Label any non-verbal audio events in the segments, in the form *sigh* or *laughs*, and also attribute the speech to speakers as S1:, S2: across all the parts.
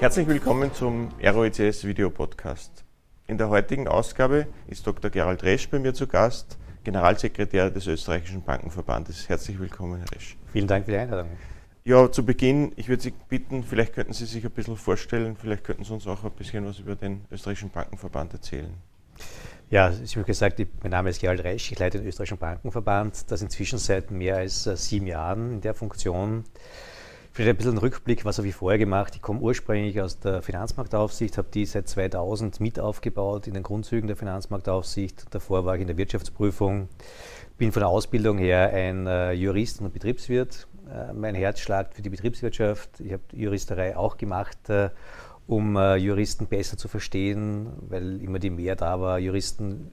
S1: Herzlich willkommen zum ROECS Video Podcast. In der heutigen Ausgabe ist Dr. Gerald Resch bei mir zu Gast, Generalsekretär des Österreichischen Bankenverbandes. Herzlich willkommen, Herr Resch.
S2: Vielen Dank für die Einladung.
S1: Ja, zu Beginn, ich würde Sie bitten, vielleicht könnten Sie sich ein bisschen vorstellen, vielleicht könnten Sie uns auch ein bisschen was über den Österreichischen Bankenverband erzählen.
S2: Ja, ich habe gesagt, mein Name ist Gerald Resch, ich leite den Österreichischen Bankenverband, das inzwischen seit mehr als äh, sieben Jahren in der Funktion. Vielleicht ein bisschen ein Rückblick, was habe ich vorher gemacht? Ich komme ursprünglich aus der Finanzmarktaufsicht, habe die seit 2000 mit aufgebaut in den Grundzügen der Finanzmarktaufsicht. Davor war ich in der Wirtschaftsprüfung, bin von der Ausbildung her ein äh, Jurist und Betriebswirt. Äh, mein Herz schlagt für die Betriebswirtschaft. Ich habe Juristerei auch gemacht um äh, Juristen besser zu verstehen, weil immer die mehr da war. Juristen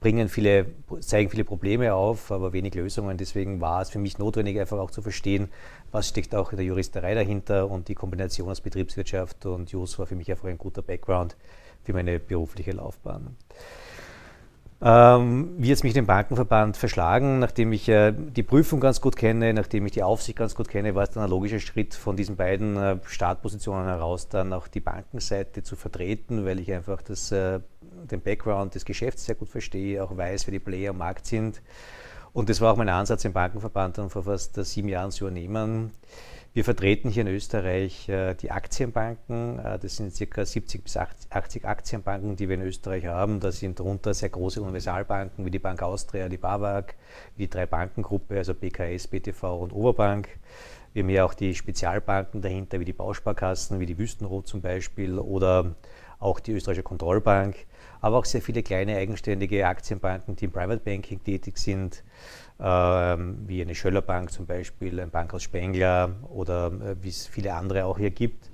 S2: bringen viele, zeigen viele Probleme auf, aber wenig Lösungen. Deswegen war es für mich notwendig, einfach auch zu verstehen, was steckt auch in der Juristerei dahinter und die Kombination aus Betriebswirtschaft und Jus war für mich einfach ein guter Background für meine berufliche Laufbahn. Ähm, wie jetzt mich den Bankenverband verschlagen, nachdem ich äh, die Prüfung ganz gut kenne, nachdem ich die Aufsicht ganz gut kenne, war es dann ein logischer Schritt von diesen beiden äh, Startpositionen heraus dann auch die Bankenseite zu vertreten, weil ich einfach das, äh, den Background des Geschäfts sehr gut verstehe, auch weiß, wer die Player am Markt sind. Und das war auch mein Ansatz, den Bankenverband dann vor fast sieben Jahren zu übernehmen. Wir vertreten hier in Österreich äh, die Aktienbanken. Äh, das sind ca. 70 bis 80 Aktienbanken, die wir in Österreich haben. Da sind darunter sehr große Universalbanken wie die Bank Austria, die BAWAG, die drei Bankengruppe, also BKS, BTV und Oberbank. Wir haben hier auch die Spezialbanken dahinter, wie die Bausparkassen, wie die Wüstenrot zum Beispiel oder auch die Österreichische Kontrollbank, aber auch sehr viele kleine eigenständige Aktienbanken, die im Private Banking tätig sind ähm, wie eine Schöller Bank zum Beispiel, ein Bank aus Spengler oder äh, wie es viele andere auch hier gibt.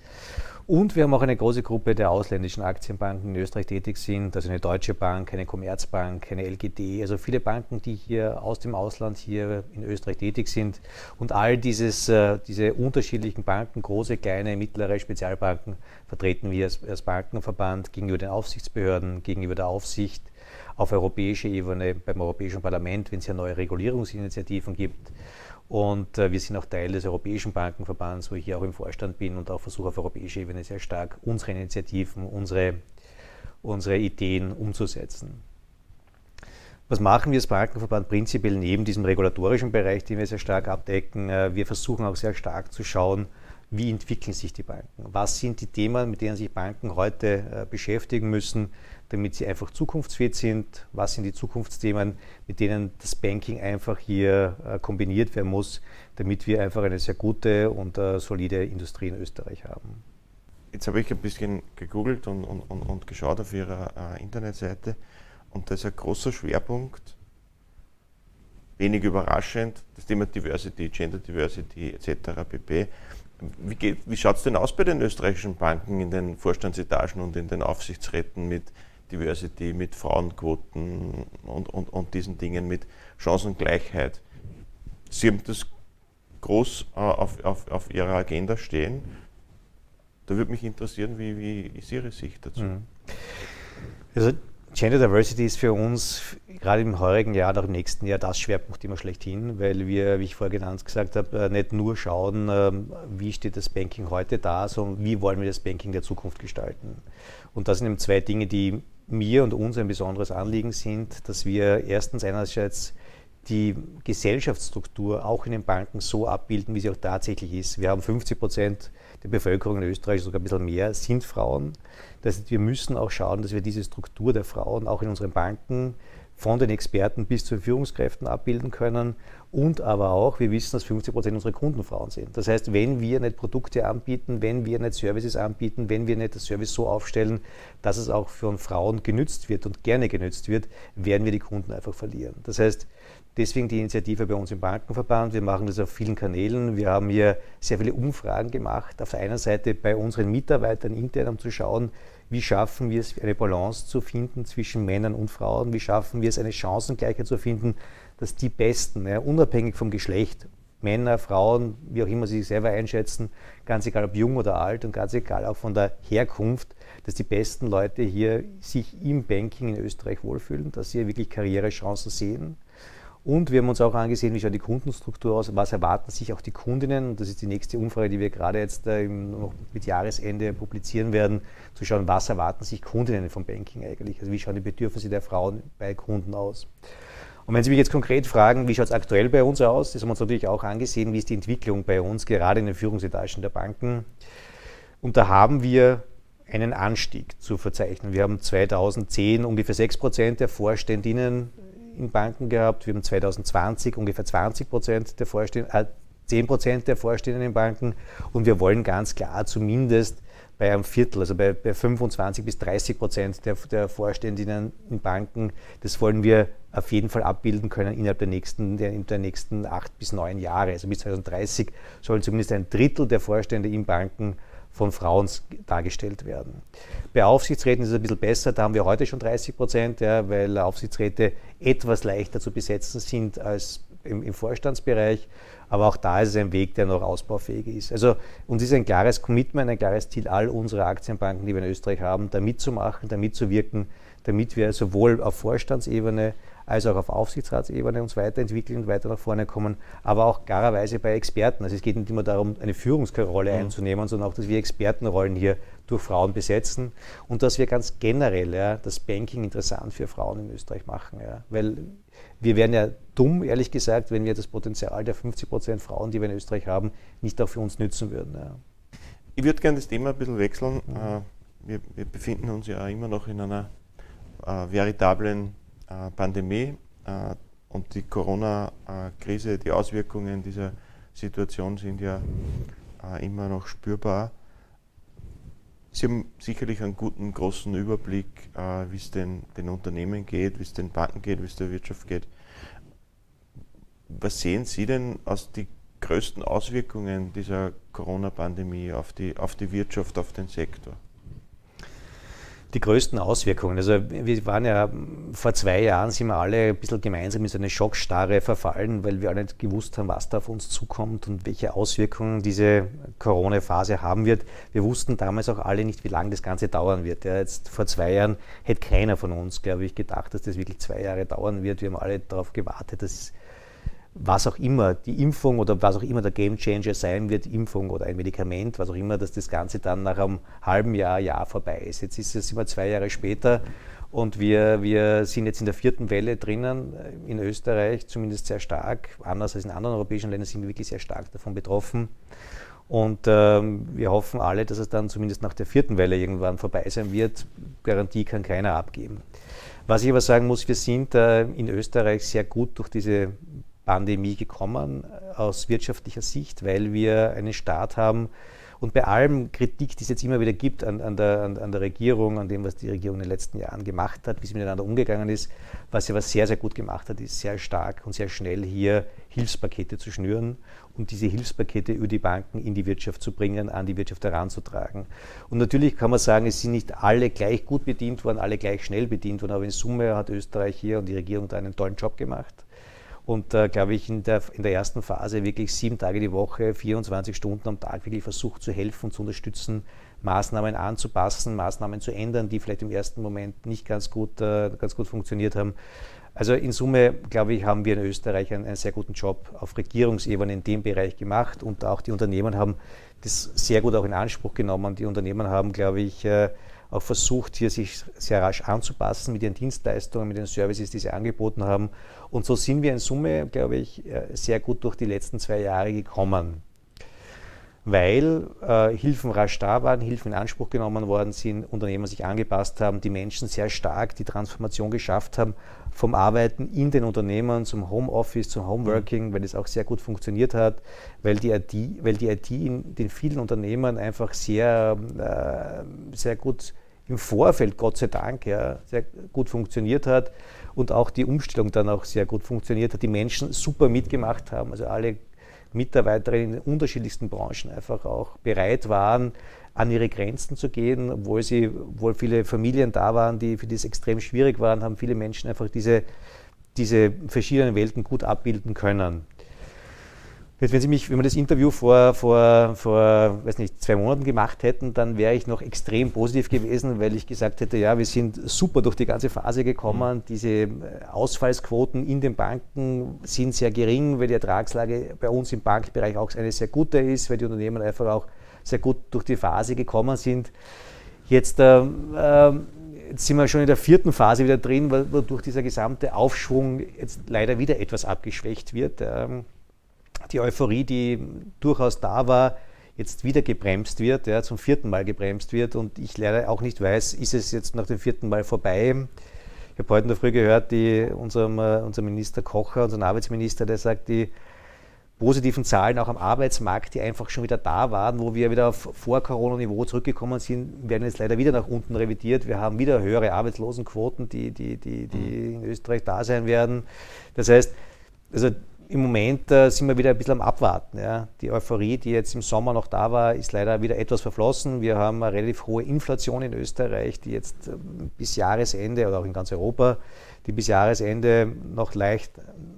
S2: Und wir haben auch eine große Gruppe der ausländischen Aktienbanken, in Österreich tätig sind, also eine Deutsche Bank, eine Commerzbank, eine LGD, also viele Banken, die hier aus dem Ausland hier in Österreich tätig sind. Und all dieses, äh, diese unterschiedlichen Banken, große, kleine, mittlere Spezialbanken, vertreten wir als, als Bankenverband gegenüber den Aufsichtsbehörden, gegenüber der Aufsicht auf europäischer Ebene beim Europäischen Parlament, wenn es ja neue Regulierungsinitiativen gibt. Und äh, wir sind auch Teil des Europäischen Bankenverbands, wo ich hier auch im Vorstand bin und auch versuche auf europäischer Ebene sehr stark unsere Initiativen, unsere, unsere Ideen umzusetzen. Was machen wir als Bankenverband prinzipiell neben diesem regulatorischen Bereich, den wir sehr stark abdecken? Äh, wir versuchen auch sehr stark zu schauen, wie entwickeln sich die Banken? Was sind die Themen, mit denen sich Banken heute äh, beschäftigen müssen? Damit sie einfach zukunftsfähig sind? Was sind die Zukunftsthemen, mit denen das Banking einfach hier äh, kombiniert werden muss, damit wir einfach eine sehr gute und äh, solide Industrie in Österreich haben?
S1: Jetzt habe ich ein bisschen gegoogelt und, und, und, geschaut auf Ihrer äh, Internetseite und da ist ein großer Schwerpunkt, wenig überraschend, das Thema Diversity, Gender Diversity etc. pp. Wie, wie schaut es denn aus bei den österreichischen Banken in den Vorstandsetagen und in den Aufsichtsräten mit Diversity, mit Frauenquoten und, und, und diesen Dingen, mit Chancengleichheit. Sie haben das groß äh, auf, auf, auf Ihrer Agenda stehen. Da würde mich interessieren, wie, wie ist Ihre Sicht dazu? Mhm.
S2: Also Gender Diversity ist für uns gerade im heurigen Jahr, auch im nächsten Jahr das Schwerpunktthema schlechthin, weil wir, wie ich vorher genannt gesagt habe, äh, nicht nur schauen, ähm, wie steht das Banking heute da, sondern wie wollen wir das Banking der Zukunft gestalten. Und das sind eben zwei Dinge, die mir und uns ein besonderes Anliegen sind, dass wir erstens einerseits die Gesellschaftsstruktur auch in den Banken so abbilden, wie sie auch tatsächlich ist. Wir haben 50 Prozent der Bevölkerung in Österreich, sogar ein bisschen mehr, sind Frauen. Das heißt, wir müssen auch schauen, dass wir diese Struktur der Frauen auch in unseren Banken von den Experten bis zu den Führungskräften abbilden können und aber auch, wir wissen, dass 50 Prozent unserer Kunden Frauen sind. Das heißt, wenn wir nicht Produkte anbieten, wenn wir nicht Services anbieten, wenn wir nicht das Service so aufstellen, dass es auch von Frauen genützt wird und gerne genützt wird, werden wir die Kunden einfach verlieren. Das heißt, Deswegen die Initiative bei uns im Bankenverband. Wir machen das auf vielen Kanälen. Wir haben hier sehr viele Umfragen gemacht. Auf der einen Seite bei unseren Mitarbeitern intern, um zu schauen, wie schaffen wir es, eine Balance zu finden zwischen Männern und Frauen? Wie schaffen wir es, eine Chancengleichheit zu finden, dass die Besten, ja, unabhängig vom Geschlecht, Männer, Frauen, wie auch immer sie sich selber einschätzen, ganz egal ob jung oder alt und ganz egal auch von der Herkunft, dass die besten Leute hier sich im Banking in Österreich wohlfühlen, dass sie wirklich Karrierechancen sehen Und wir haben uns auch angesehen, wie schaut die Kundenstruktur aus, was erwarten sich auch die Kundinnen. Das ist die nächste Umfrage, die wir gerade jetzt äh, noch mit Jahresende publizieren werden, zu schauen, was erwarten sich Kundinnen vom Banking eigentlich. Also wie schauen die Bedürfnisse der Frauen bei Kunden aus. Und wenn Sie mich jetzt konkret fragen, wie schaut es aktuell bei uns aus, das haben wir uns natürlich auch angesehen, wie ist die Entwicklung bei uns, gerade in den Führungsetagen der Banken. Und da haben wir einen Anstieg zu verzeichnen. Wir haben 2010 ungefähr 6 Prozent der Vorständinnen in Banken gehabt. Wir haben 2020 ungefähr 20 Prozent der Vorstände, äh, 10 Prozent der Vorständinnen in Banken und wir wollen ganz klar zumindest bei einem Viertel, also bei, bei 25 bis 30 Prozent der, der Vorständinnen in Banken, das wollen wir auf jeden Fall abbilden können innerhalb der nächsten, der, der nächsten acht bis neun Jahre. Also bis 2030 sollen zumindest ein Drittel der Vorstände in Banken von Frauen dargestellt werden. Bei Aufsichtsräten ist es ein bisschen besser, da haben wir heute schon 30 Prozent, ja, weil Aufsichtsräte etwas leichter zu besetzen sind als im, im, Vorstandsbereich. Aber auch da ist es ein Weg, der noch ausbaufähig ist. Also uns ist ein klares Commitment, ein klares Ziel all unserer Aktienbanken, die wir in Österreich haben, da mitzumachen, da mitzuwirken, damit wir sowohl auf Vorstandsebene als auch auf Aufsichtsratsebene uns weiterentwickeln und weiter nach vorne kommen, aber auch klarerweise bei Experten. Also es geht nicht immer darum, eine Führungsrolle mhm. einzunehmen, sondern auch, dass wir Expertenrollen hier durch Frauen besetzen und dass wir ganz generell ja, das Banking interessant für Frauen in Österreich machen. Ja. Weil wir wären ja dumm, ehrlich gesagt, wenn wir das Potenzial der 50 Prozent Frauen, die wir in Österreich haben, nicht auch für uns nützen würden. Ja.
S1: Ich würde gerne das Thema ein bisschen wechseln. Mhm. Äh, wir, wir, befinden uns ja immer noch in einer äh, veritablen Pandemie äh, und die Corona-Krise, die Auswirkungen dieser Situation sind ja äh, immer noch spürbar. Sie haben sicherlich einen guten, großen Überblick, wie es den, den Unternehmen geht, wie es den Banken geht, wie es der Wirtschaft geht. Was sehen Sie denn als die größten Auswirkungen dieser Corona-Pandemie auf die, auf die Wirtschaft, auf den Sektor?
S2: Die größten Auswirkungen. Also wir waren ja vor zwei Jahren sind wir alle ein bisschen gemeinsam in so eine Schockstarre verfallen, weil wir alle nicht gewusst haben, was da auf uns zukommt und welche Auswirkungen diese Corona-Phase haben wird. Wir wussten damals auch alle nicht, wie lange das Ganze dauern wird. Ja, jetzt vor zwei Jahren hätte keiner von uns, glaube ich, gedacht, dass das wirklich zwei Jahre dauern wird. Wir haben alle darauf gewartet, dass was auch immer die Impfung oder was auch immer der Gamechanger sein wird, Impfung oder ein Medikament, was auch immer, dass das Ganze dann nach einem halben Jahr, Jahr vorbei ist. Jetzt ist es immer zwei Jahre später und wir, wir sind jetzt in der vierten Welle drinnen, äh, in Österreich zumindest sehr stark, anders als in anderen europäischen Ländern sind wir wirklich sehr stark davon betroffen. Und ähm, wir hoffen alle, dass es dann zumindest nach der vierten Welle irgendwann vorbei sein wird. Garantie kann keiner abgeben. Was ich aber sagen muss, wir sind äh, in Österreich sehr gut durch diese Pandemie gekommen aus wirtschaftlicher Sicht, weil wir einen Staat haben und bei allem Kritik, die es jetzt immer wieder gibt an, an, der, an, an, der, Regierung, an dem, was die Regierung in den letzten Jahren gemacht hat, wie sie miteinander umgegangen ist, was sie aber sehr, sehr gut gemacht hat, ist sehr stark und sehr schnell hier Hilfspakete zu schnüren und diese Hilfspakete über die Banken in die Wirtschaft zu bringen, an die Wirtschaft heranzutragen. Und natürlich kann man sagen, es sind nicht alle gleich gut bedient worden, alle gleich schnell bedient worden, aber in Summe hat Österreich hier und die Regierung da einen tollen Job gemacht und äh, glaube ich in der, in der ersten Phase wirklich sieben Tage die Woche, 24 Stunden am Tag wirklich versucht zu helfen, zu unterstützen, Maßnahmen anzupassen, Maßnahmen zu ändern, die vielleicht im ersten Moment nicht ganz gut, äh, ganz gut funktioniert haben. Also in Summe, glaube ich, haben wir in Österreich einen, einen, sehr guten Job auf Regierungsebene in dem Bereich gemacht und auch die Unternehmen haben das sehr gut auch in Anspruch genommen. Die Unternehmen haben, glaube ich, äh, auch versucht, hier sich sehr rasch anzupassen mit ihren Dienstleistungen, mit den Services, die sie angeboten haben. Und so sind wir in Summe, glaube ich, äh, sehr gut durch die letzten zwei Jahre gekommen weil äh, Hilfen rasch da waren, Hilfen in Anspruch genommen worden sind, Unternehmen sich angepasst haben, die Menschen sehr stark die Transformation geschafft haben vom Arbeiten in den Unternehmen zum Homeoffice, zum Homeworking, weil es auch sehr gut funktioniert hat, weil die IT, weil die IT in den vielen Unternehmen einfach sehr, äh, sehr gut im Vorfeld, Gott sei Dank, ja, sehr gut funktioniert hat und auch die Umstellung dann auch sehr gut funktioniert hat, die Menschen super mitgemacht haben, also alle Mitarbeiterinnen in den unterschiedlichsten Branchen einfach auch bereit waren, an ihre Grenzen zu gehen, obwohl sie, obwohl viele Familien da waren, die für das extrem schwierig waren, haben viele Menschen einfach diese, diese verschiedenen Welten gut abbilden können. Jetzt, wenn Sie mich, wenn wir das Interview vor, vor, vor weiß nicht, zwei Monaten gemacht hätten, dann wäre ich noch extrem positiv gewesen, weil ich gesagt hätte, ja, wir sind super durch die ganze Phase gekommen. Mhm. Diese äh, Ausfallsquoten in den Banken sind sehr gering, weil die Ertragslage bei uns im Bankbereich auch eine sehr gute ist, weil die Unternehmen einfach auch sehr gut durch die Phase gekommen sind. Jetzt, äh, äh, jetzt sind wir schon in der vierten Phase wieder drin, wodurch dieser gesamte Aufschwung jetzt leider wieder etwas abgeschwächt wird. Ähm, die Euphorie, die durchaus da war, jetzt wieder gebremst wird, ja, zum vierten Mal gebremst wird und ich leider auch nicht weiß, ist es jetzt nach dem vierten Mal vorbei. Ich habe heute in der Früh gehört, die, unserem, äh, unser Minister Kocher, unseren Arbeitsminister, der sagt, die positiven Zahlen auch am Arbeitsmarkt, die einfach schon wieder da waren, wo wir wieder auf Vor-Corona-Niveau zurückgekommen sind, werden jetzt leider wieder nach unten revidiert. Wir haben wieder höhere Arbeitslosenquoten, die, die, die, die in Österreich da sein werden. Das heißt, also im Moment äh, sind wir wieder ein bisschen am Abwarten. Ja. Die Euphorie, die jetzt im Sommer noch da war, ist leider wieder etwas verflossen. Wir haben eine relativ hohe Inflation in Österreich, die jetzt äh, bis Jahresende oder auch in ganz Europa, die bis Jahresende noch leicht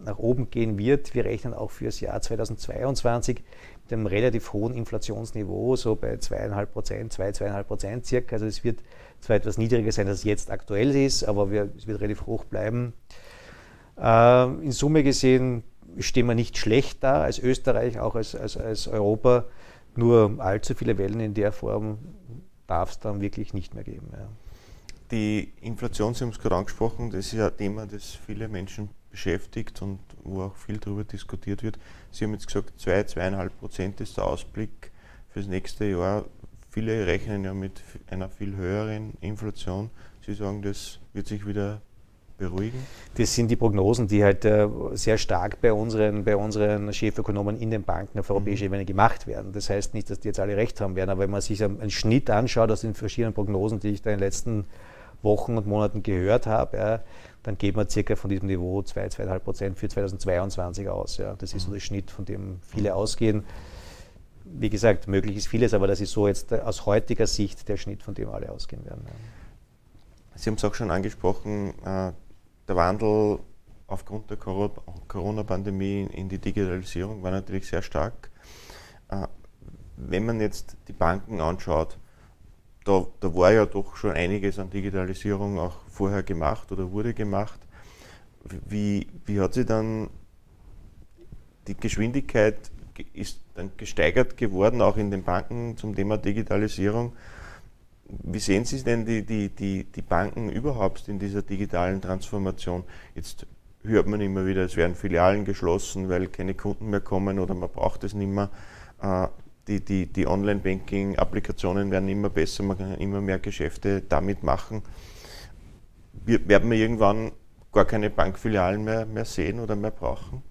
S2: nach oben gehen wird. Wir rechnen auch für das Jahr 2022 mit einem relativ hohen Inflationsniveau, so bei 2,5 Prozent, 2, 2,5 Prozent circa. Also es wird zwar etwas niedriger sein, als es jetzt aktuell ist, aber wir, es wird relativ hoch bleiben. Äh, in Summe gesehen stehen wir nicht schlecht da als Österreich, auch als, als, als Europa. Nur allzu viele Wellen in der Form darf es dann wirklich nicht mehr geben. Ja.
S1: Die Inflation, Sie haben es gerade angesprochen, das ist ja ein Thema, das viele Menschen beschäftigt und wo auch viel darüber diskutiert wird. Sie haben jetzt gesagt, 2, zwei, 2,5 Prozent ist der Ausblick fürs nächste Jahr. Viele rechnen ja mit einer viel höheren Inflation. Sie sagen, das wird sich wieder beruhigen?
S2: Das sind die Prognosen, die halt äh, sehr stark bei unseren, bei unseren Chefökonomen in den Banken auf europäischer mhm. Ebene gemacht werden. Das heißt nicht, dass die jetzt alle recht haben werden, aber wenn man sich einen Schnitt anschaut aus den verschiedenen Prognosen, die ich da in den letzten Wochen und Monaten gehört habe, ja, dann geht man circa von diesem Niveau 2, 2,5 Prozent für 2022 aus. Ja. Das ist so mhm. der Schnitt, von dem viele ausgehen. Wie gesagt, möglich ist vieles, aber das ist so jetzt aus heutiger Sicht der Schnitt, von dem alle ausgehen werden. Ja.
S1: Sie haben es auch schon angesprochen, äh, der Wandel aufgrund der Corona-Pandemie in die Digitalisierung war natürlich sehr stark. Äh, wenn man jetzt die Banken anschaut, da, da war ja doch schon einiges an Digitalisierung auch vorher gemacht oder wurde gemacht. Wie, wie hat sich dann die Geschwindigkeit ist dann gesteigert geworden, auch in den Banken zum Thema Digitalisierung? Wie sehen Sie denn die, die, die, die Banken überhaupt in dieser digitalen Transformation? Jetzt hört man immer wieder, es werden Filialen geschlossen, weil keine Kunden mehr kommen oder man braucht es nicht mehr. Äh, die, die, die Online-Banking-Applikationen werden immer besser, man kann immer mehr Geschäfte damit machen. werden wir irgendwann gar keine Bankfilialen mehr, mehr sehen oder mehr brauchen?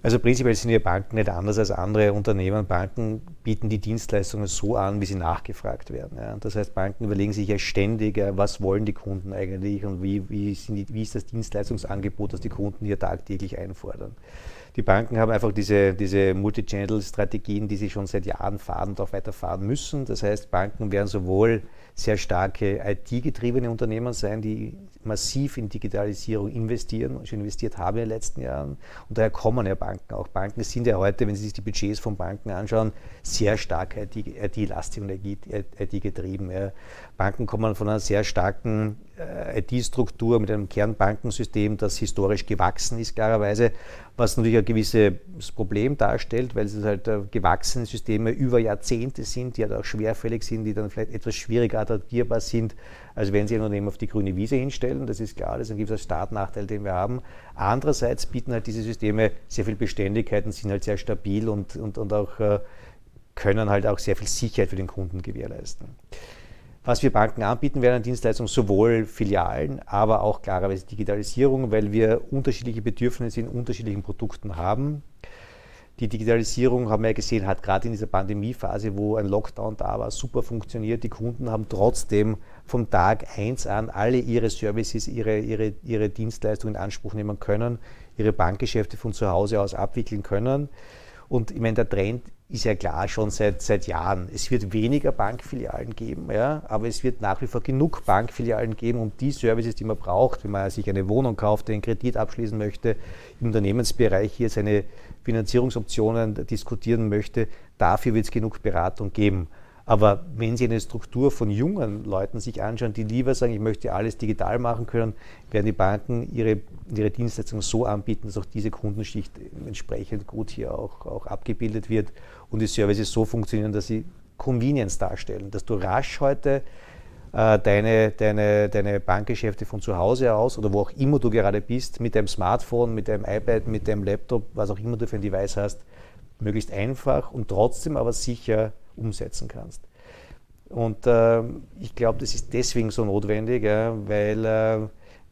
S2: Also prinzipiell sind ja Banken nicht anders als andere Unternehmen. Banken bieten die Dienstleistungen so an, wie sie nachgefragt werden. Ja. Das heißt, Banken überlegen sich ja ständig, was wollen die Kunden eigentlich und wie, wie, die, wie ist das Dienstleistungsangebot, das die Kunden hier tagtäglich einfordern. Die Banken haben einfach diese, diese Multi-Channel-Strategien, die sie schon seit Jahren fahren und auch weiterfahren müssen. Das heißt, Banken werden sowohl sehr starke IT-getriebene Unternehmen sein, die massiv in Digitalisierung investieren, schon investiert haben in den letzten Jahren. Und daher kommen ja Banken auch. Banken sind ja heute, wenn Sie sich die Budgets von Banken anschauen, sehr stark IT-lastig und IT-getrieben. Banken kommen von einer sehr starken IT-Struktur mit einem Kernbankensystem, das historisch gewachsen ist, klarerweise, was natürlich ein gewisses Problem darstellt, weil es halt äh, gewachsene Systeme über Jahrzehnte sind, die halt auch schwerfällig sind, die dann vielleicht etwas schwieriger adaptierbar sind, als wenn sie ein Unternehmen auf die grüne Wiese hinstellen. Das ist klar, das ist ein gewisser Startnachteil, den wir haben. Andererseits bieten halt diese Systeme sehr viel Beständigkeit und sind halt sehr stabil und, und, und auch äh, können halt auch sehr viel Sicherheit für den Kunden gewährleisten. Was wir Banken anbieten werden an Dienstleistungen, sowohl Filialen, aber auch klarerweise Digitalisierung, weil wir unterschiedliche Bedürfnisse in unterschiedlichen Produkten haben. Die Digitalisierung, haben wir ja gesehen, hat gerade in dieser Pandemiephase, wo ein Lockdown da war, super funktioniert. Die Kunden haben trotzdem vom Tag 1 an alle ihre Services, ihre, ihre, ihre Dienstleistungen in Anspruch nehmen können, ihre Bankgeschäfte von zu Hause aus abwickeln können. Und ich meine, der Trend ist ja klar schon seit, seit Jahren. Es wird weniger Bankfilialen geben, ja, aber es wird nach wie vor genug Bankfilialen geben, um die Services, die man braucht, wenn man sich eine Wohnung kauft, einen Kredit abschließen möchte, im Unternehmensbereich hier seine Finanzierungsoptionen diskutieren möchte, dafür wird es genug Beratung geben. Aber wenn Sie eine Struktur von jungen Leuten sich anschauen, die lieber sagen, ich möchte alles digital machen können, werden die Banken ihre, ihre Dienstleistungen so anbieten, dass auch diese Kundenschicht entsprechend gut hier auch, auch abgebildet wird und die Services so funktionieren, dass sie Convenience darstellen, dass du rasch heute äh, deine, deine, deine Bankgeschäfte von zu Hause aus oder wo auch immer du gerade bist, mit deinem Smartphone, mit deinem iPad, mit deinem Laptop, was auch immer du für ein Device hast, möglichst einfach und trotzdem aber sicher umsetzen kannst. Und äh, ich glaube, das ist deswegen so notwendig, ja, weil äh,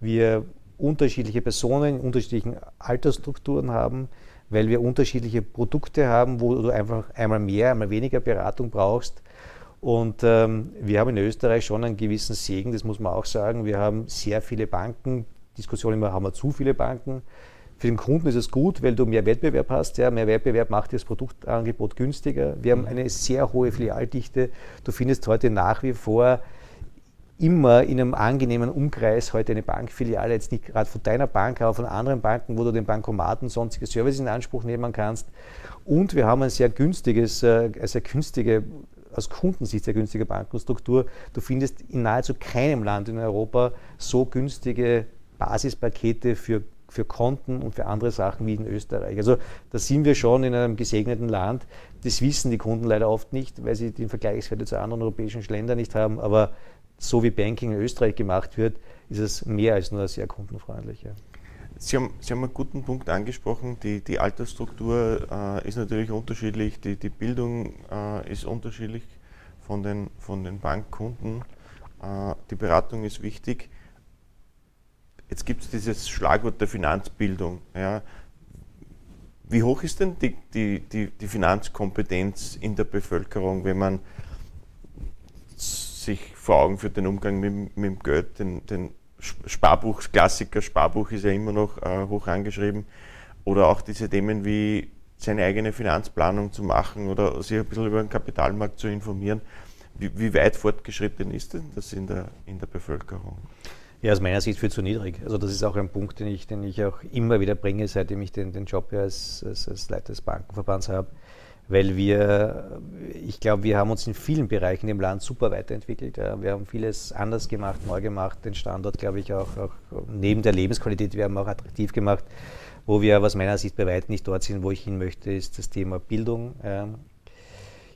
S2: wir unterschiedliche Personen in unterschiedlichen Altersstrukturen haben, weil wir unterschiedliche Produkte haben, wo du einfach einmal mehr, einmal weniger Beratung brauchst. Und ähm, wir haben in Österreich schon einen gewissen Segen, das muss man auch sagen. Wir haben sehr viele Banken. Diskussion immer, haben wir zu viele Banken? Für den Kunden ist es gut, weil du mehr Wettbewerb hast. Ja, mehr Wettbewerb macht das Produktangebot günstiger. Wir haben eine sehr hohe Filialdichte. Du findest heute nach wie vor immer in einem angenehmen Umkreis heute eine Bankfiliale, jetzt nicht gerade von deiner Bank, aber von anderen Banken, wo du den Bankomaten, sonstige Services in Anspruch nehmen kannst. Und wir haben ein sehr günstiges, äh, eine sehr günstige, aus Kundensicht sehr günstige Bankenstruktur. Du findest in nahezu keinem Land in Europa so günstige Basispakete für für Konten und für andere Sachen wie in Österreich. Also da sind wir schon in einem gesegneten Land. Das wissen die Kunden leider oft nicht, weil sie den Vergleichswerte zu anderen europäischen Ländern nicht haben. Aber so wie Banking in Österreich gemacht wird, ist es mehr als nur sehr kundenfreundlich. Ja.
S1: Sie haben, Sie haben einen guten Punkt angesprochen. Die, die Altersstruktur äh, ist natürlich unterschiedlich, die, die Bildung äh, ist unterschiedlich von den, von den Bankkunden. Äh, die Beratung ist wichtig. Jetzt gibt es dieses Schlagwort der Finanzbildung. Ja. Wie hoch ist denn die, die, die, die Finanzkompetenz in der Bevölkerung, wenn man sich vor Augen führt den Umgang mit, mit dem Geld, den, den Sparbuch, Klassiker Sparbuch ist ja immer noch äh, hoch angeschrieben, oder auch diese Themen wie seine eigene Finanzplanung zu machen oder sich ein bisschen über den Kapitalmarkt zu informieren. Wie, wie weit fortgeschritten ist denn das in der, in der Bevölkerung?
S2: Ja, aus meiner Sicht viel zu niedrig. Also das ist auch ein Punkt, den ich, den ich auch immer wieder bringe, seitdem ich den, den Job als, als, als Leiter des Bankenverbands habe. Weil wir, ich glaube, wir haben uns in vielen Bereichen im Land super weiterentwickelt. Ja. Wir haben vieles anders gemacht, neu gemacht, den Standort, glaube ich, auch, auch neben der Lebensqualität, wir haben auch attraktiv gemacht. Wo wir aus meiner Sicht bei weitem nicht dort sind, wo ich hin möchte, ist das Thema Bildung. Ja.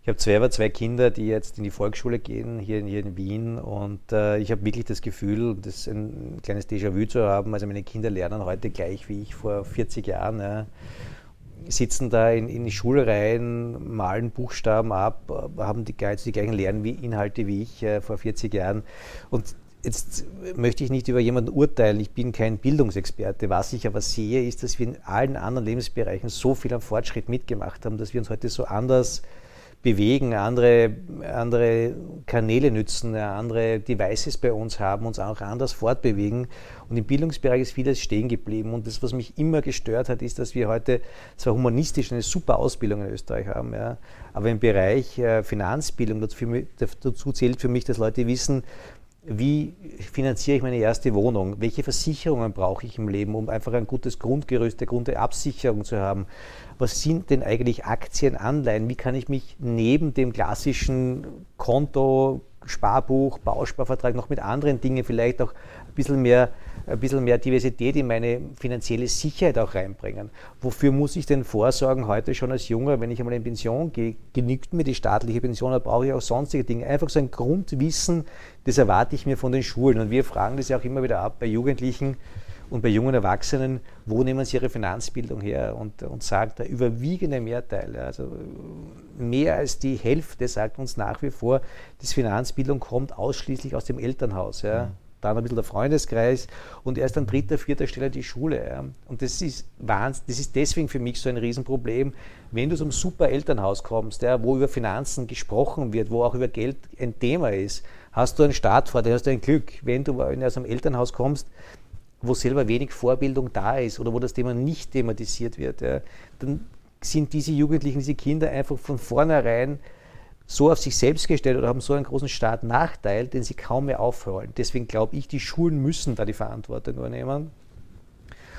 S2: Ich habe selber zwei Kinder, die jetzt in die Volksschule gehen, hier in, hier in Wien. Und äh, ich habe wirklich das Gefühl, das ein kleines Déjà-vu zu haben. Also meine Kinder lernen heute gleich wie ich vor 40 Jahren. Ja, sitzen da in, in Schulreihen, malen Buchstaben ab, haben die, die gleichen Lerninhalte wie ich äh, vor 40 Jahren. Und Jetzt möchte ich nicht über jemanden urteilen, ich bin kein Bildungsexperte. Was ich aber sehe, ist, dass wir in allen anderen Lebensbereichen so viel am Fortschritt mitgemacht haben, dass wir uns heute so anders bewegen, andere, andere Kanäle nützen, andere Devices bei uns haben, uns auch anders fortbewegen. Und im Bildungsbereich ist vieles stehen geblieben. Und das, was mich immer gestört hat, ist, dass wir heute zwar humanistisch eine super Ausbildung in Österreich haben, ja, aber im Bereich äh, Finanzbildung, dazu, dazu zählt für mich, dass Leute wissen, wie finanziere ich meine erste Wohnung? Welche Versicherungen brauche ich im Leben, um einfach ein gutes Grundgerüst, eine gute Absicherung zu haben? Was sind denn eigentlich Aktien, Anleihen? Wie kann ich mich neben dem klassischen Konto, Sparbuch, Bausparvertrag noch mit anderen Dingen vielleicht auch ein bisschen mehr, ein bisschen mehr Diversität in meine finanzielle Sicherheit auch reinbringen. Wofür muss ich denn vorsorgen heute schon als Junger, wenn ich einmal in Pension gehe? Genügt mir die staatliche Pension, da brauche ich auch sonstige Dinge. Einfach so ein Grundwissen, das erwarte ich mir von den Schulen. Und wir fragen das ja auch immer wieder ab bei Jugendlichen und bei jungen Erwachsenen, wo nehmen sie ihre Finanzbildung her? Und, und sagt der überwiegende Mehrteil, also mehr als die Hälfte sagt uns nach wie vor, dass Finanzbildung kommt ausschließlich aus dem Elternhaus. Ja. Mhm dann ein bisschen der Freundeskreis und erst an dritter, vierter Stelle die Schule. Ja. Und das ist Wahnsinn, das ist deswegen für mich so ein Riesenproblem, wenn du zum super Elternhaus kommst, ja, wo über Finanzen gesprochen wird, wo auch über Geld ein Thema ist, hast du einen Start vor, dann hast du ein Glück. Wenn du aus einem Elternhaus kommst, wo selber wenig Vorbildung da ist oder wo das Thema nicht thematisiert wird, ja, dann sind diese Jugendlichen, diese Kinder einfach von vornherein so auf sich selbst gestellt oder haben so einen großen Startnachteil, den sie kaum mehr aufholen. Deswegen glaube ich, die Schulen müssen da die Verantwortung übernehmen.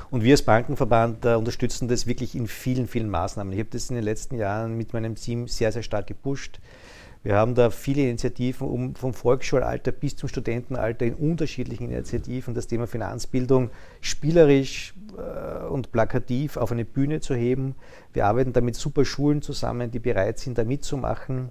S2: Und wir als Bankenverband äh, unterstützen das wirklich in vielen, vielen Maßnahmen. Ich habe das in den letzten Jahren mit meinem Team sehr, sehr stark gepusht. Wir haben da viele Initiativen, um vom Volksschulalter bis zum Studentenalter in unterschiedlichen Initiativen das Thema Finanzbildung spielerisch äh, und plakativ auf eine Bühne zu heben. Wir arbeiten da mit super Schulen zusammen, die bereit sind, da mitzumachen.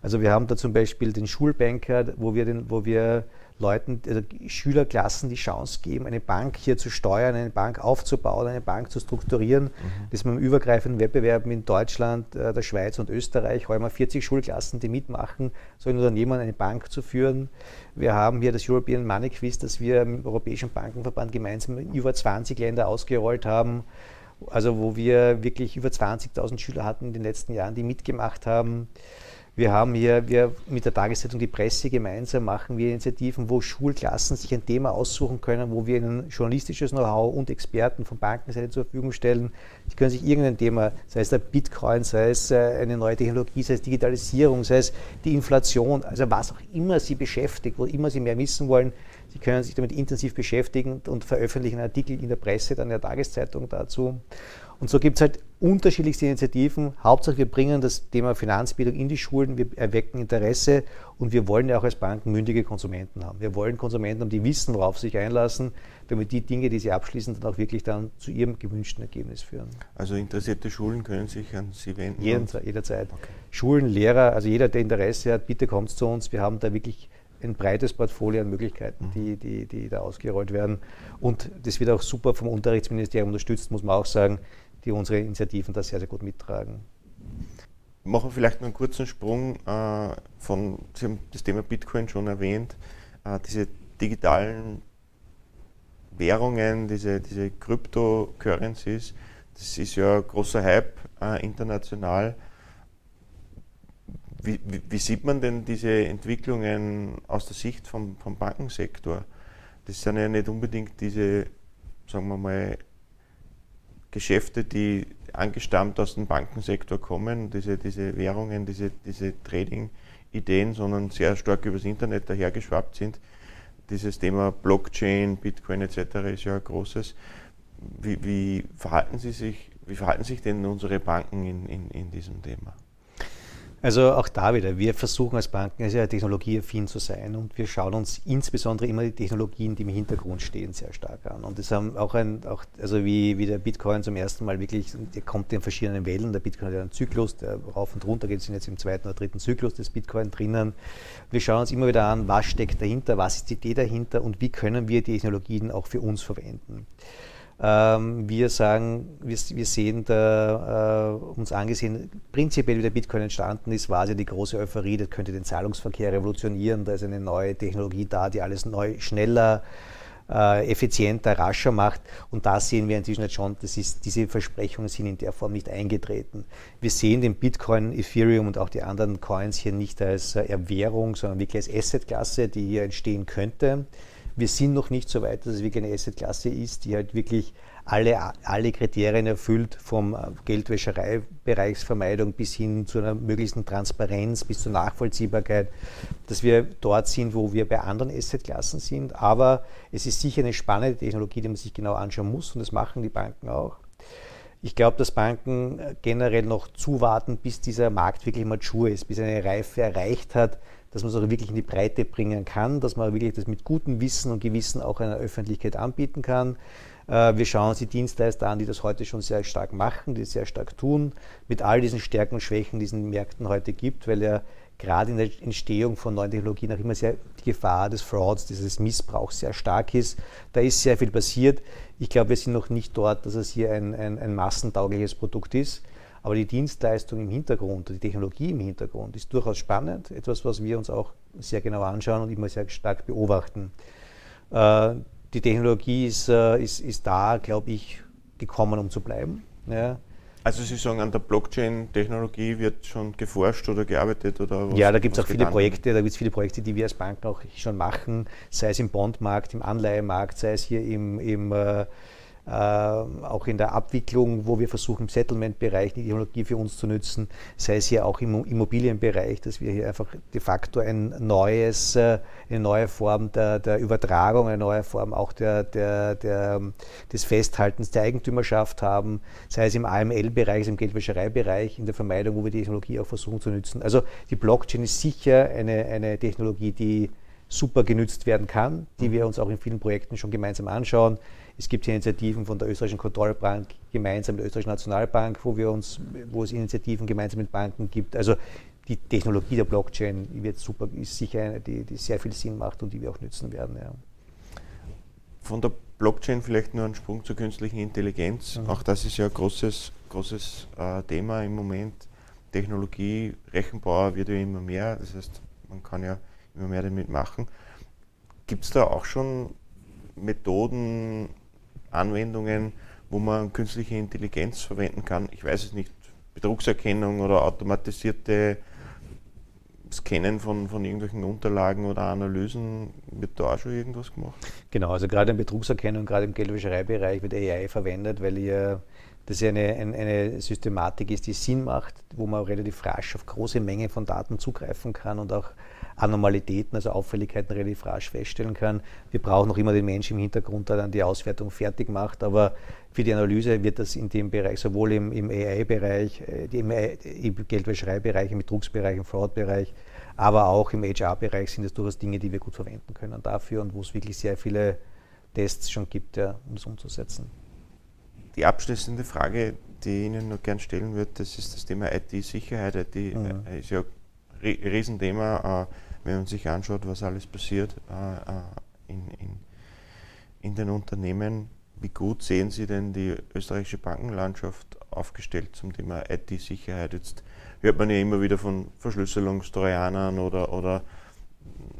S2: Also wir haben da zum Beispiel den Schulbanker, wo wir, den, wo wir Leuten, also Schülerklassen die Chance geben, eine Bank hier zu steuern, eine Bank aufzubauen, eine Bank zu strukturieren. Mhm. Das wir im übergreifenden Wettbewerb in Deutschland, äh, der Schweiz und Österreich haben wir 40 Schulklassen, die mitmachen, so ein Unternehmen eine Bank zu führen. Wir haben hier das European Money Quiz, das wir im Europäischen Bankenverband gemeinsam in über 20 Länder ausgerollt haben. Also wo wir wirklich über 20.000 Schüler hatten in den letzten Jahren, die mitgemacht haben. Wir haben hier wir mit der Tageszeitung Die Presse gemeinsam machen wir Initiativen, wo Schulklassen sich ein Thema aussuchen können, wo wir ihnen journalistisches Know-how und Experten von Bankenseite zur Verfügung stellen. Sie können sich irgendein Thema, sei es der Bitcoin, sei es äh, eine neue Technologie, sei es Digitalisierung, sei es die Inflation, also was auch immer Sie beschäftigt, wo immer Sie mehr wissen wollen, Sie können sich damit intensiv beschäftigen und veröffentlichen Artikel in der Presse, dann in der Tageszeitung dazu. Und so gibt es halt unterschiedlichste Initiativen. Hauptsache, wir bringen das Thema Finanzbildung in die Schulen, wir erwecken Interesse und wir wollen ja auch als Banken mündige Konsumenten haben. Wir wollen Konsumenten haben, die wissen, worauf sie sich einlassen, damit die Dinge, die sie abschließen, dann auch wirklich dann zu ihrem gewünschten Ergebnis führen.
S1: Also interessierte Schulen können sich an Sie wenden?
S2: Jederzeit. jederzeit. Okay. Schulen, Lehrer, also jeder, der Interesse hat, bitte kommt zu uns. Wir haben da wirklich ein breites Portfolio an Möglichkeiten, mhm. die, die, die da ausgerollt werden. Und das wird auch super vom Unterrichtsministerium unterstützt, muss man auch sagen die unsere Initiativen da sehr, sehr gut mittragen.
S1: Machen wir vielleicht noch einen kurzen Sprung äh, von, Sie haben das Thema Bitcoin schon erwähnt, äh, diese digitalen Währungen, diese, diese Cryptocurrencies, das ist ja ein großer Hype äh, international. Wie, wie, wie, sieht man denn diese Entwicklungen aus der Sicht vom, vom Bankensektor? Das sind ja nicht unbedingt diese, sagen wir mal, Geschäfte, die angestammt aus dem Bankensektor kommen, diese, diese Währungen, diese, diese Trading-Ideen, sondern sehr stark übers Internet dahergeschwappt sind. Dieses Thema Blockchain, Bitcoin etc. ist ja ein großes. Wie, wie, verhalten Sie sich, wie verhalten sich denn unsere Banken in, in, in diesem Thema?
S2: Also auch da wieder, wir versuchen als Banken sehr technologieaffin zu sein und wir schauen uns insbesondere immer die Technologien, die im Hintergrund stehen, sehr stark an. Und das haben auch ein, auch, also wie, wie der Bitcoin zum ersten Mal wirklich, der kommt in verschiedenen Wellen. Der Bitcoin hat ja einen Zyklus, der rauf und runter geht, sind jetzt im zweiten oder dritten Zyklus des Bitcoin drinnen. Wir schauen uns immer wieder an, was steckt dahinter, was ist die Idee dahinter und wie können wir die Technologien auch für uns verwenden. Ähm, wir sagen, wir, wir sehen da äh, uns angesehen, prinzipiell wie der Bitcoin entstanden ist, war es ja die große Euphorie, das könnte den Zahlungsverkehr revolutionieren, da ist eine neue Technologie da, die alles neu, schneller, äh, effizienter, rascher macht. Und da sehen wir inzwischen jetzt schon, das ist, diese Versprechungen sind in der Form nicht eingetreten. Wir sehen den Bitcoin, Ethereum und auch die anderen Coins hier nicht als äh, Erwährung, sondern wirklich als Assetklasse, die hier entstehen könnte. Wir sind noch nicht so weit, dass es wirklich eine Assetklasse ist, die halt wirklich alle, alle Kriterien erfüllt, vom äh, Geldwäschereibereichsvermeidung bis hin zu einer möglichsten Transparenz, bis zur Nachvollziehbarkeit, dass wir dort sind, wo wir bei anderen Assetklassen sind. Aber es ist sicher eine spannende Technologie, die man sich genau anschauen muss und das machen die Banken auch. Ich glaube, dass Banken äh, generell noch zuwarten, bis dieser Markt wirklich mature ist, bis eine Reife erreicht hat, dass man es auch wirklich in die Breite bringen kann, dass man wirklich das mit gutem Wissen und Gewissen auch einer Öffentlichkeit anbieten kann. Äh, wir schauen uns die Dienstleister an, die das heute schon sehr stark machen, die das sehr stark tun, mit all diesen Stärken und Schwächen, die es in den Märkten heute gibt, weil ja gerade in der Entstehung von neuen Technologien auch immer sehr die Gefahr des Frauds, dieses Missbrauchs sehr stark ist. Da ist sehr viel passiert. Ich glaube, wir sind noch nicht dort, dass es hier ein, ein, ein massentaugliches Produkt ist. Aber die Dienstleistung im Hintergrund, die Technologie im Hintergrund ist durchaus spannend, etwas, was wir uns auch sehr genau anschauen und immer sehr stark beobachten. Äh, die Technologie ist, äh, ist, ist da, glaube ich, gekommen, um zu bleiben. Ja.
S1: Also Sie sagen, an der Blockchain-Technologie wird schon geforscht oder gearbeitet oder
S2: was, Ja, da gibt es auch viele Projekte, da gibt es viele Projekte, die wir als Banken auch schon machen, sei es im Bondmarkt, im Anleihemarkt, sei es hier im, im äh, äh, auch in der Abwicklung, wo wir versuchen, im Settlement-Bereich die Technologie für uns zu nutzen, sei es hier auch im Immobilienbereich, dass wir hier einfach de facto ein neues, äh, eine neue Form der, der, Übertragung, eine neue Form auch der, der, der, des Festhaltens der Eigentümerschaft haben, sei es im AML-Bereich, im Geldwäschereibereich, in der Vermeidung, wo wir die Technologie auch versuchen zu nutzen. Also die Blockchain ist sicher eine, eine Technologie, die super genützt werden kann, die wir uns auch in vielen Projekten schon gemeinsam anschauen. Es gibt hier Initiativen von der österreichischen Kontrollbank gemeinsam mit der österreichischen Nationalbank, wo, wir uns, wo es Initiativen gemeinsam mit Banken gibt. Also die Technologie der Blockchain wird super, ist sicher eine, die, die sehr viel Sinn macht und die wir auch nützen werden. Ja.
S1: Von der Blockchain vielleicht nur ein Sprung zur künstlichen Intelligenz. Mhm. Auch das ist ja ein großes, großes äh, Thema im Moment. Technologie, Rechenpower wird ja immer mehr. Das heißt, man kann ja immer mehr damit machen. Gibt es da auch schon Methoden, Anwendungen, wo man künstliche Intelligenz verwenden kann? Ich weiß es nicht, Betrugserkennung oder automatisierte Scannen von, von irgendwelchen Unterlagen oder Analysen, wird da auch schon irgendwas gemacht?
S2: Genau, also gerade in Betrugserkennung, gerade im Geldwäschereibereich wird AI verwendet, weil ihr das ja eine, eine, Systematik ist, die Sinn macht, wo man relativ rasch auf große Mengen von Daten zugreifen kann und auch Anormalitäten, also Auffälligkeiten relativ rasch feststellen kann. Wir brauchen noch immer den Menschen im Hintergrund, der dann die Auswertung fertig macht, aber für die Analyse wird das in dem Bereich, sowohl im, im AI-Bereich, äh, im, im Geldwäschereibereich, im Betrugsbereich, im Fraud-Bereich, aber auch im HR-Bereich sind es durchaus Dinge, die wir gut verwenden können dafür und wo es wirklich sehr viele Tests schon gibt, ja, um es umzusetzen.
S1: Die abschließende Frage, die ich Ihnen noch gern stellen würde, das ist das Thema IT-Sicherheit. IT, -Sicherheit. IT mhm. ist ja Riesenthema, äh, wenn man sich anschaut, was alles passiert äh, äh, in, in, in den Unternehmen. Wie gut sehen Sie denn die österreichische Bankenlandschaft aufgestellt zum Thema IT-Sicherheit? Jetzt hört man ja immer wieder von Verschlüsselungstrojanern oder, oder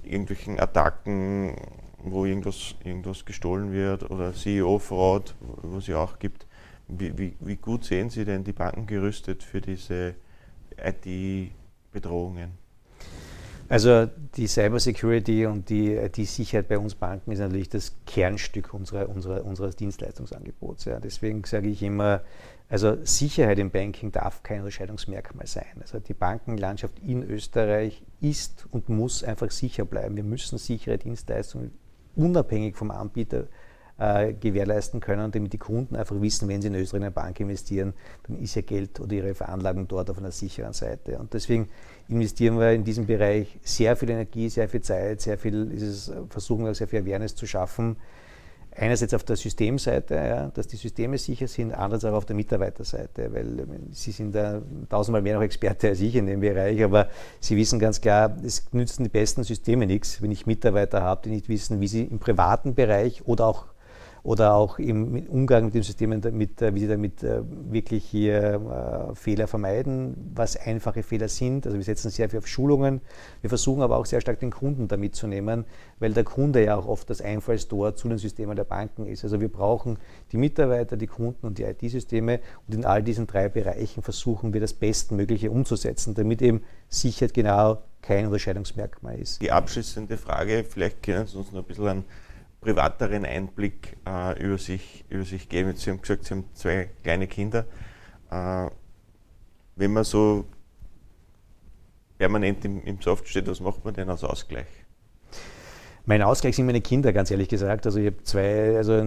S1: irgendwelchen Attacken, wo irgendwas, irgendwas gestohlen wird oder CEO-Fraud, wo es ja auch gibt. Wie, wie, wie, gut sehen Sie denn die Banken gerüstet für diese IT-Sicherheit? Bedrohungen?
S2: Also die Cybersecurity und die, die Sicherheit bei uns Banken ist natürlich das Kernstück unserer, unserer, unseres Dienstleistungsangebots. Ja. Deswegen sage ich immer, also Sicherheit im Banking darf kein Unterscheidungsmerkmal sein. Also die Bankenlandschaft in Österreich ist und muss einfach sicher bleiben. Wir müssen sichere Dienstleistungen unabhängig vom Anbieter äh, gewährleisten können, damit die Kunden einfach wissen, wenn sie in Österreich in eine Bank investieren, dann ist ihr Geld oder ihre Veranlagung dort auf einer sicheren Seite. Und deswegen investieren wir in diesem Bereich sehr viel Energie, sehr viel Zeit, sehr viel, es, versuchen wir sehr viel Awareness zu schaffen. Einerseits auf der Systemseite, ja, dass die Systeme sicher sind, andererseits auch auf der Mitarbeiterseite, weil Sie sind da tausendmal mehr noch Experte als ich in dem Bereich, aber Sie wissen ganz klar, es nützen die besten Systeme nichts, wenn ich Mitarbeiter habe, die nicht wissen, wie sie im privaten Bereich oder auch oder auch im Umgang mit den Systemen, damit, äh, wie sie damit äh, wirklich hier äh, Fehler vermeiden, was einfache Fehler sind. Also wir setzen sehr viel auf Schulungen. Wir versuchen aber auch sehr stark den Kunden da mitzunehmen, weil der Kunde ja auch oft das Einfallstor zu den Systemen der Banken ist. Also wir brauchen die Mitarbeiter, die Kunden und die IT-Systeme und in all diesen drei Bereichen versuchen wir das Bestmögliche umzusetzen, damit eben Sicherheit genau kein Unterscheidungsmerkmal ist.
S1: Die abschließende Frage, vielleicht können Sie uns noch ein bisschen an privateren Einblick äh, über, sich, über sich geben. Sie haben gesagt, Sie haben zwei kleine Kinder. Äh, wenn man so permanent im, im Soft steht, was macht man denn als Ausgleich?
S2: Mein Ausgleich sind meine Kinder, ganz ehrlich gesagt. Also ich habe zwei, also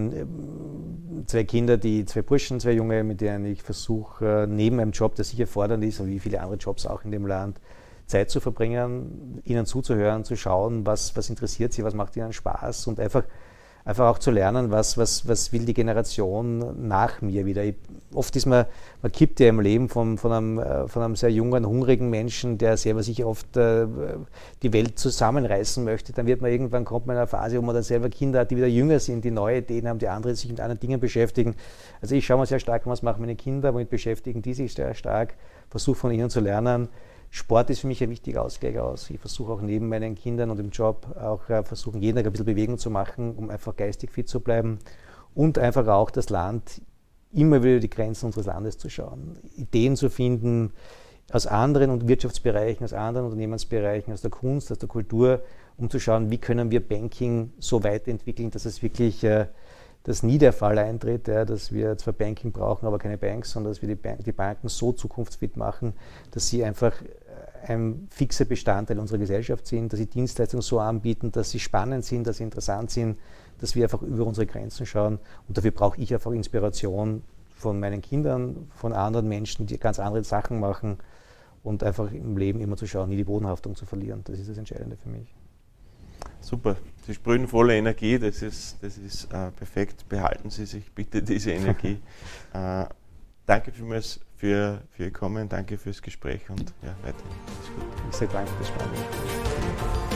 S2: zwei Kinder, die zwei Burschen, zwei Junge, mit denen ich versuche, äh, neben einem Job, der sicher fordernd ist, wie viele andere Jobs auch in dem Land, Zeit zu verbringen, ihnen zuzuhören, zu schauen, was, was interessiert sie, was macht ihnen Spaß und einfach einfach auch zu lernen, was, was, was will die Generation nach mir wieder. Ich, oft ist man, man kippt ja im Leben von, von, einem, äh, von einem sehr jungen, hungrigen Menschen, der selber sich oft äh, die Welt zusammenreißen möchte. Dann wird man irgendwann, kommt man in eine Phase, wo man dann selber Kinder hat, die wieder jünger sind, die neue Ideen haben, die andere sich mit anderen Dingen beschäftigen. Also ich schaue mal sehr stark, was machen meine Kinder, womit beschäftigen die sich sehr stark, versuche von ihnen zu lernen. Sport ist für mich ein wichtiger Ausgleich aus. Ich versuche auch neben meinen Kindern und im Job auch äh, versuchen, jeden Tag ein bisschen Bewegung zu machen, um einfach geistig fit zu bleiben und einfach auch das Land immer wieder die Grenzen unseres Landes zu schauen, Ideen zu finden aus anderen Wirtschaftsbereichen, aus anderen Unternehmensbereichen, aus der Kunst, aus der Kultur, um zu schauen, wie können wir Banking so weiterentwickeln, dass es wirklich äh, dass nie der Fall eintritt, ja, dass wir zwar Banking brauchen, aber keine Banks, sondern dass wir die, Bank, die Banken so zukunftsfit machen, dass sie einfach äh, ein fixer Bestandteil unserer Gesellschaft sind, dass sie Dienstleistungen so anbieten, dass sie spannend sind, dass sie interessant sind, dass wir einfach über unsere Grenzen schauen. Und dafür brauche ich einfach Inspiration von meinen Kindern, von anderen Menschen, die ganz andere Sachen machen und einfach im Leben immer zu schauen, nie die Bodenhaftung zu verlieren. Das ist das Entscheidende für mich.
S1: Super, Sie sprühen volle Energie, das ist, das ist äh, perfekt. Behalten Sie sich bitte diese Energie. *laughs* äh, danke vielmals für, für Ihr Kommen, danke fürs Gespräch und ja, weiter.
S2: Ich sage danke fürs Spannende.